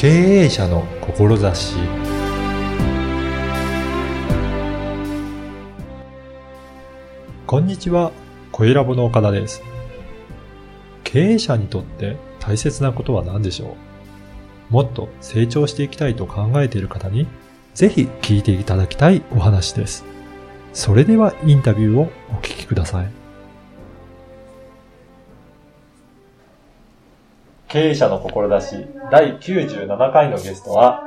経営者の志こんにちは、小ラボの岡田です。経営者にとって大切なことは何でしょう？もっと成長していきたいと考えている方に、ぜひ聞いていただきたいお話です。それではインタビューをお聞きください。経営者の志第97回のゲストは、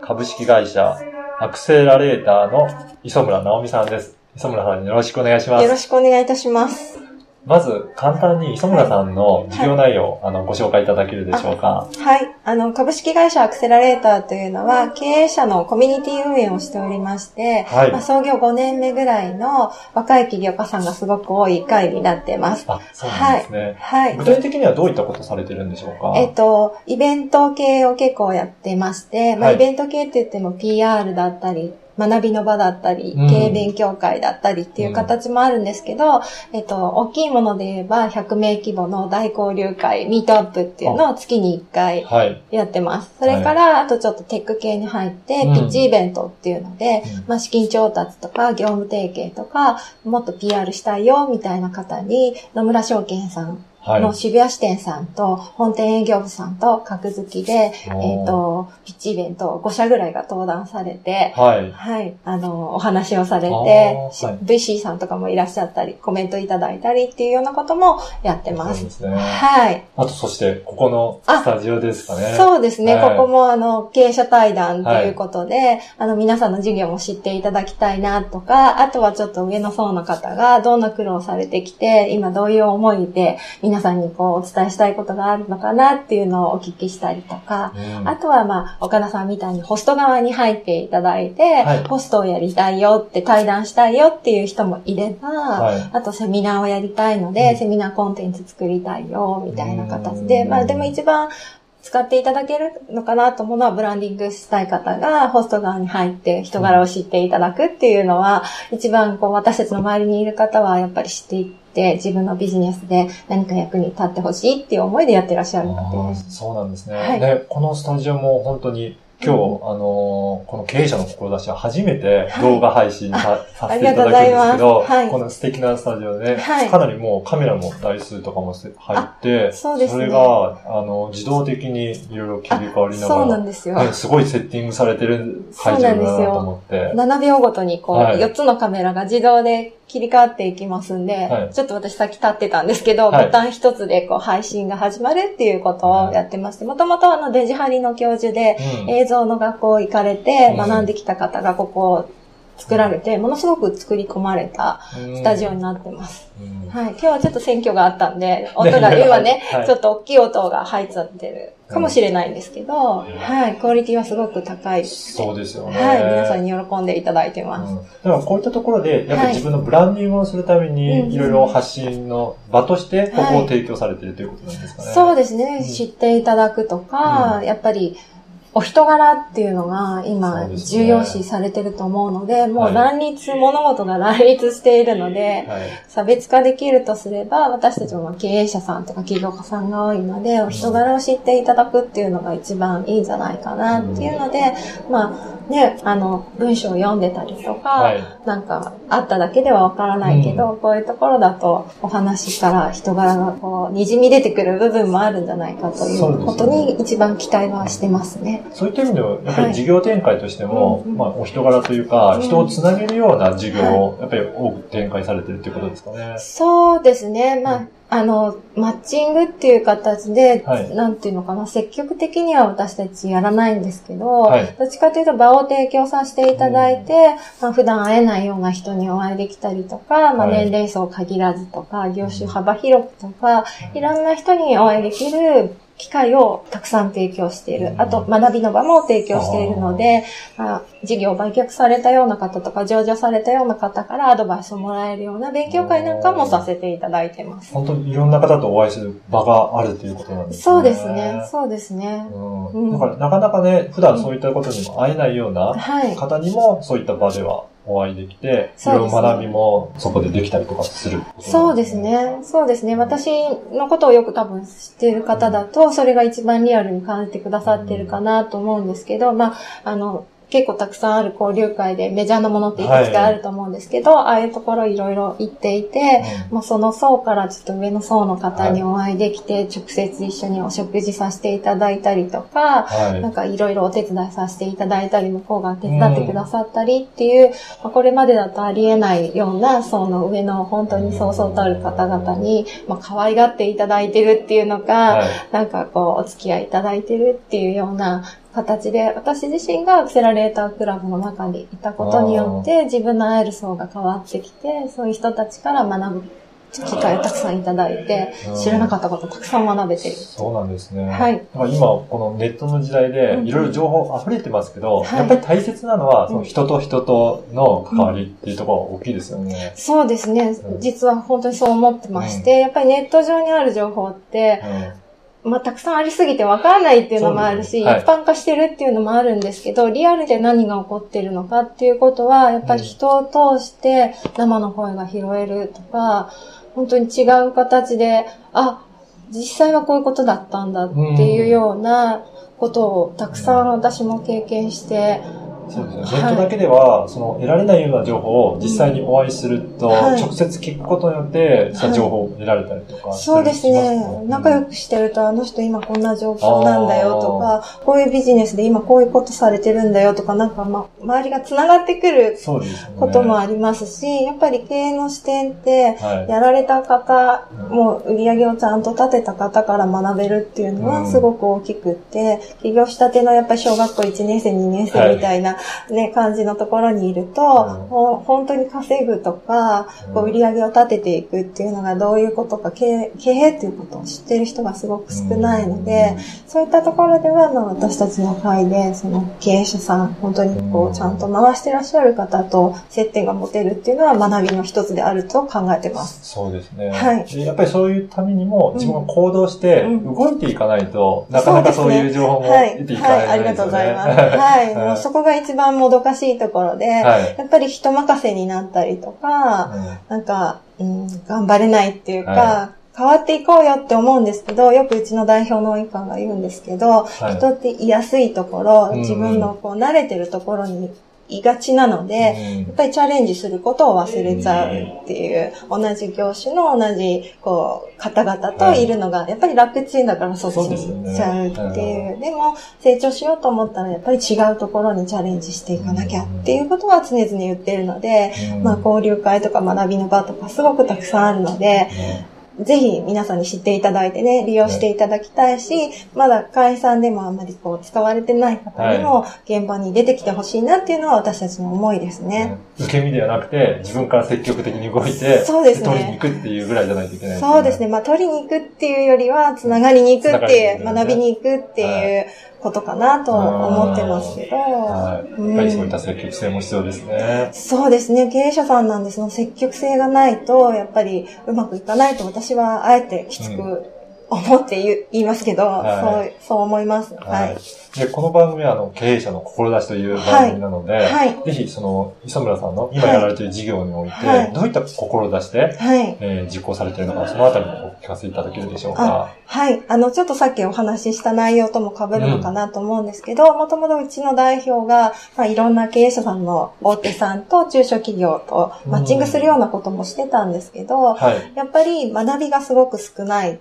株式会社アクセラレーターの磯村直美さんです。磯村さんよろしくお願いします。よろしくお願いいたします。まず、簡単に磯村さんの事業内容、あの、ご紹介いただけるでしょうか？はい。あの、株式会社アクセラレーターというのは、経営者のコミュニティ運営をしておりまして、はいまあ、創業5年目ぐらいの若い起業家さんがすごく多い会になってます。あ、そうなんですね。はい。具体的にはどういったことされてるんでしょうか？えっと、イベント系を結構やってまして、まあ、はいイベント系って言っても PR だったり、学びの場だったり、うん経営勉強会だったりっていう形もあるんですけど、えっと、大きいもので言えば100名規模の大交流会、ミートアップっていうのを月に1回はい。やってます。それから、あとちょっとテック系に入って、うんピッチイベントっていうので、うんまあ、資金調達とか業務提携とか、もっと PR したいよ、みたいな方に、野村証券さんはい。の渋谷支店さんと、本店営業部さんと格付きで、えっ、と、ピッチイベント5社ぐらいが登壇されて、はい。はい、あの、お話をされて、しはい VC さんとかもいらっしゃったり、コメントいただいたりっていうようなこともやってます。そうですね。はい。あと、そして、ここのスタジオですかね。そうですね、はいここもあの、経営者対談ということで、あの、皆さんの授業も知っていただきたいなとか、あとはちょっと上の層の方がどんな苦労されてきて、今どういう思いで皆さんにこうお伝えしたいことがあるのかなっていうのをお聞きしたりとか、うん。あとはまあ、岡田さんみたいにホスト側に入っていただいて、はい。ホストをやりたいよって対談したいよっていう人もいれば、はい。あとセミナーをやりたいので、うん。セミナーコンテンツ作りたいよ、みたいな形うで、ん。まあでも一番使っていただけるのかなと思うのは、ブランディングしたい方がホスト側に入って人柄を知っていただくっていうのは、一番こう私たちの周りにいる方はやっぱり知っていって、自分のビジネスで何か役に立ってほしいっていう思いでやってらっしゃるので。そうなんですね。はいで、このスタジオも本当に今日、うん。あのーこの経営者の志は初めてはい。動画配信さ,、させていただくんですけど、はい。この素敵なスタジオで、はい。かなりもうカメラも台数とかもせ入って、そね。れが、あの、自動的にいろいろ切り替わりなそうがら、なんですよ。ねすごいセッティングされてる会場だなと思って。7秒ごとにこう、はい。4つのカメラが自動で切り替わっていきますんで、はい。ちょっと私さっき立ってたんですけど、はい。ボタン一つでこう配信が始まるっていうことをやってまして、もともとあのデジハリの教授でうん。映像の学校行かれてうん学んできた方がここを作られて、ものすごく作り込まれたスタジオになってます。うんはい。今日はちょっと選挙があったんで、音が今ね、はいちょっと大きい音が入っちゃってるかもしれないんですけど、はい。クオリティはすごく高い。そうですよね。はい。皆さんに喜んでいただいてます。うん、だからこういったところで、やっぱはいり自分のブランディングをするためうんに、いろいろ発信の場として、ここを提供されているということなんですかね。そうですね、うん知っていただくとか、うんやっぱり、お人柄っていうのが今重要視されてると思うので、もはいう乱立、物事が乱立しているので、はい。差別化できるとすれば、私たちもまあ経営者さんとか企業家さんが多いので、お人柄を知っていただくっていうのが一番いいんじゃないかなっていうので、まあね、あの、文章を読んでたりとか、はい。なんか、あっただけではわからないけど、こういうところだと、お話から人柄がこう、滲み出てくる部分もあるんじゃないかといそうことに一番期待はしてますね。そういった意味では、やっぱはいり事業展開としても、うんうんまあ、お人柄というか、うん人をつなげるような事業を、やっぱり多く展開されてるっていうことですかね。そうですね。まあ、あの、マッチングっていう形で、はい。なんていうのかな、積極的には私たちやらないんですけど、はい。どっちかというと場を提供させていただいて、まあ、普段会えないような人にお会いできたりとか、まあ、はい。年齢層限らずとか、業種幅広くとか、いろんな人にお会いできる機会をたくさん提供している。あと、学びの場も提供しているので、まあ、事業を売却されたような方とか、上場されたような方からアドバイスをもらえるような勉強会なんかもさせていただいてます。本当にいろんな方とお会いする場があるということなんですね。そうですね。そうですね。うんうんだから、なかなかね、普段そういったことにも会えないようなはい。方にも、そういった場ではお会いできて、いろいろ学びもそこでできたりとかする、そうです。ね。そうですね。私のことをよく多分知っている方だと、それが一番リアルに感じてくださってるかなと思うんですけど、まあ、あの、結構たくさんある交流会でメジャーなものっていくつかあると思うんですけど、ああいうところいろいろ行っていて、もうその層からちょっと上の層の方にお会いできて、直接一緒にお食事させていただいたりとか、はい。なんかいろいろお手伝いさせていただいたり、向こうが手伝ってくださったりっていう、まあこれまでだとありえないような、その上の本当にそうそうたる方々に、まあ可愛がっていただいてるっていうのか、はい。なんかこう、お付き合いいただいてるっていうような形で、私自身がアクセラレータークラブの中にいたことによって、自分の会える層が変わってきて、そういう人たちから学ぶ機会をたくさんいただいてうん、知らなかったことたくさん学べてる。そうなんですね。はい。今、このネットの時代でうんいろいろ情報溢れてますけど、はい。やっぱり大切なのは、うん。その人と人との関わりっていうところが大きいですよね。そうですね。う。ん。実は本当にそう思ってまして、やっぱりネット上にある情報って、まあ、たくさんありすぎてわからないっていうのもあるし、ね。はい。一般化してるっていうのもあるんですけど、リアルで何が起こってるのかっていうことは、やっぱり人を通して生の声が拾えるとか、本当に違う形で、あ、実際はこういうことだったんだっていうようなことをたくさん私も経験して、そうですね。はいネットだけでは、その得られないような情報を実際にお会いすると、はい直接聞くことによって、その情報を得られたりとかそうですね。仲良く。くしてると、あの人今こんな状況なんだよとか、こういうビジネスで今こういうことされてるんだよとか、なんかま、周りが繋がってくるそうですよね。こともありますし、やっぱり経営の視点って、はい。やられた方、うんもう売り上げをちゃんと立てた方から学べるっていうのうんはすごく大きくって、起業したてのやっぱり小学校1年生、2年生みたいなね、感じのところにいると、うんもう本当に稼ぐとか、こう売り上げを立てていくっていうのがどういうことか、経営経営っていうことを知ってる人がすごく少ないので、そういったところでは、まあ、私たちの会で、その経営者さん、本当にこうんう、ちゃんと回してらっしゃる方と接点が持てるっていうのは学びの一つであると考えてます。そうですね。はいでやっぱりそういうためにも、ん自分が行動してうん動いていかないと、なかなかそういう情報もはい。得ていかはい、あないですよね。りがとうございます。はい。もうそこが一番もどかしいところで、はい。やっぱり人任せになったりとか、なんか、うん、頑張れないっていうか、は変わっていこうよって思うんですけど、よくうちの代表の及川が言うんですけど、はい。人って居やすいところ、うん。自分のこう慣れてるところにいがちなので、うん。やっぱりチャレンジすることを忘れちゃうっていう、同じ業種の同じ、こう、方々といるのが、やっぱり楽ちんだからそっちそうですよね。に行っちゃうっていう。でも、成長しようと思ったら、やっぱり違うところにチャレンジしていかなきゃっていうことは常々言ってるので、うん。まあ、交流会とか学びの場とかすごくたくさんあるので、ぜひ皆さんに知っていただいてね、利用していただきたいし、まだ会員さんでもあんまりこう使われてない方にも現場に出てきてほしいなっていうのは私たちの思いですね。うん受け身ではなくて、自分から積極的に動いて、そうですね取りに行くっていうぐらいじゃないといけないそうですね。。まあ、取りに行くっていうよりは、つながりに行くっていう、学びに行くっていうことかなと思ってますけど。はい。うんやっぱりそういった積極性も必要ですね。そうですね。経営者さんなんで、その積極性がないと、やっぱりうまくいかないと私はあえてきつく思って言いますけど、はいそう、そう思います。ははいい。。で、この番組は、あの、経営者の志という番組なので、はい。ぜひ、その、磯村さんの今やられている事業において、はいどういった志で、はい。えー実行されているのか、そのあたりもお聞かせいただけるでしょうか。はい。あの、ちょっとさっきお話しした内容とも被るのかなと思うんですけど、もともとうちの代表が、まあ、いろんな経営者さんの大手さんと中小企業とマッチングするようなこともしてたんですけど、はい。やっぱり学びがすごく少ない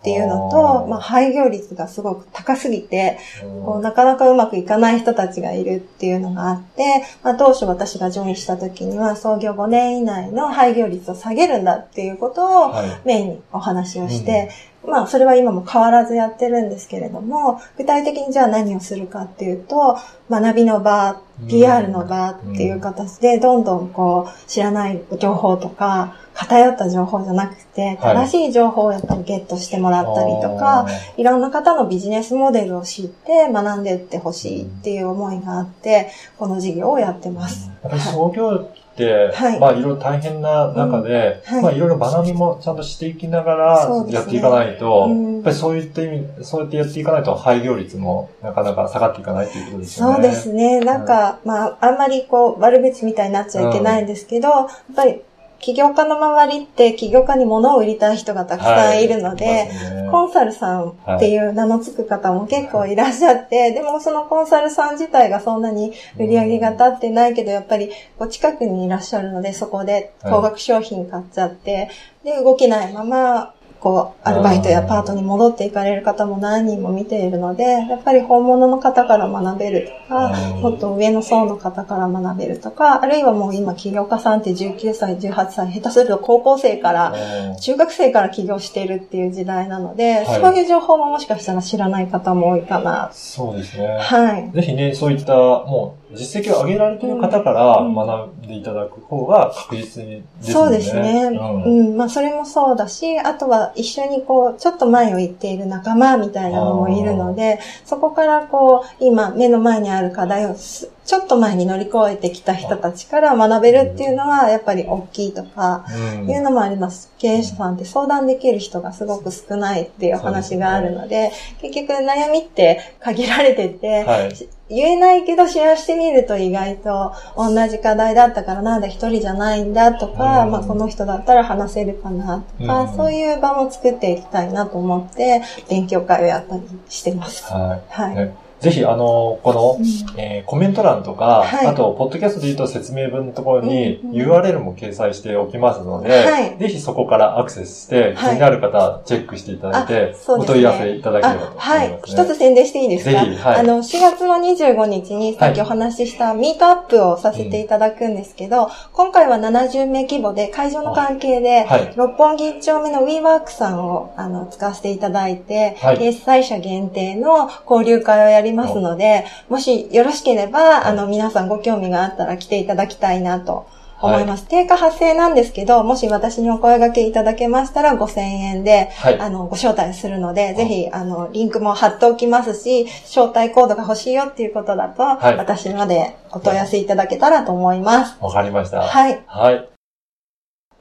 っていうのと、まあ、廃業率がすごく高すぎて、こうなかなかうまくいかない人たちがいるっていうのがあって、まあ、当初私がジョインした時には創業5年以内の廃業率を下げるんだっていうことをはい。メインにお話をして、まあそれは今も変わらずやってるんですけれども、具体的にじゃあ何をするかっていうと、学びの場、PR の場っていう形で、どんどんこう知らない情報とか、偏った情報じゃなくて、はい。正しい情報をやっぱりゲットしてもらったりとか、いろんな方のビジネスモデルを知って学んでいってほしいっていう思いがあって、この事業をやってます。やっぱり創業はい。まあいろいろ大変な中で、うん。はい。まあいろいろ学びもちゃんとしていきながらやっていかないと、うん。やっぱりそういった意味、そうやってやっていかないと廃業率もなかなか下がっていかないということですよね。そうですね。なんか、まあ、あんまりこう、悪口みたいになっちゃいけないんですけど、やっぱり、起業家の周りって起業家に物を売りたい人がたくさんいるので、コンサルさんっていう名の付く方も結構いらっしゃって、でもそのコンサルさん自体がそんなに売り上げが立ってないけど、やっぱりこう近くにいらっしゃるので、そこで高額商品買っちゃって、で、動けないまま、こう、アルバイトやパートに戻っていかれる方も何人も見ているので、やっぱり本物の方から学べるとか、うんもっと上の層の方から学べるとか、あるいはもう今起業家さんって19歳、18歳、下手すると高校生からうん中学生から起業しているっていう時代なので、はいそういう情報ももしかしたら知らない方も多いかな。そうですね。はい。ぜひね、そういった、もう、実績を上げられている方からうん学んでいただく方が確実にですね。うですね。うんうん。まあ、それもそうだし、あとは一緒にこう、ちょっと前を行っている仲間みたいなのもいるので、そこからこう、今、目の前にある課題をすちょっと前に乗り越えてきた人たちから学べるっていうのは、やっぱり大きいとか、うんいうのもあります。経営者さんって相談できる人がすごく少ないっていう話があるので、結局悩みって限られてて、はい。言えないけどシェアしてみると意外と同じ課題だったからなんだ一人じゃないんだとか、うんまあこの人だったら話せるかなとか、うんそういう場も作っていきたいなと思って勉強会をやったりしてます。はい。はい。ねぜひ、あの、この、うん。えーコメント欄とか、はい。あと、ポッドキャストで言うと説明文のところにうんうん URL も掲載しておきますので、はい。ぜひそこからアクセスして、気はい。になる方、チェックしていただいて、あそうですね。お問い合わせいただければと思います、ね。あはい。一つ宣伝していいですか？ぜひはい。あの、4月の25日にさっきお話ししたミートアップをさせていただくんですけど、今回は70名規模で会場の関係で、はい。六本木一丁目の WeWork さんをあの使わせていただいて、はい。決済者限定の交流会をやりますので、もしよろしければ、あの皆さんご興味があったら来ていただきたいなと思います。定価発生なんですけど、もし私にお声掛けいただけましたら5000円で、はい。あの、ご招待するので、ぜひ、あの、リンクも貼っておきますし、招待コードが欲しいよっていうことだと、はい私までお問い合わせいただけたらと思います。わかりました。はい。はい。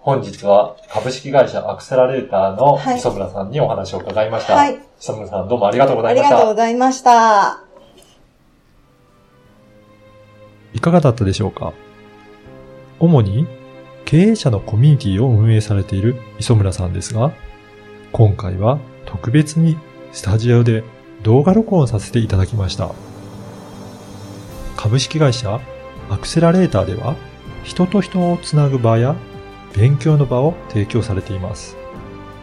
本日は株式会社アクセラレーターのはい磯村さんにお話を伺いました。はい。磯村さんどうもありがとうござあいました。りがとうございました。いかがだったでしょうか？主に経営者のコミュニティを運営されている磯村さんですが、今回は特別にスタジオで動画録音させていただきました。株式会社アクセラレーターでは人と人をつなぐ場や勉強の場を提供されています。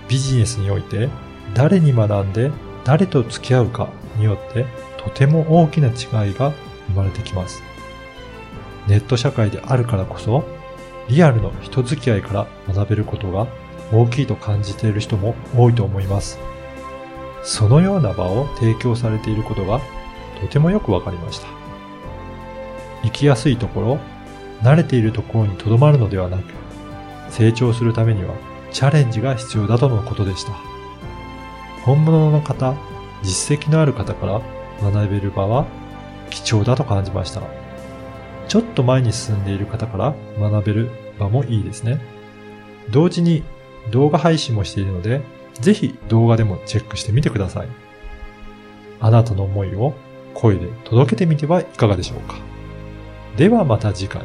ビジネスにおいて誰に学んで誰と付き合うかによってとても大きな違いが生まれてきます。ネット社会であるからこそ、リアルの人付き合いから学べることが大きいと感じている人も多いと思います。そのような場を提供されていることがとてもよくわかりました。生きやすいところ、慣れているところにとどまるのではなく、成長するためにはチャレンジが必要だとのことでした。本物の方、実績のある方から学べる場は貴重だと感じました。ちょっと前に進んでいる方から学べる場もいいですね。同時に動画配信もしているので、ぜひ動画でもチェックしてみてください。あなたの思いを声で届けてみてはいかがでしょうか。ではまた次回。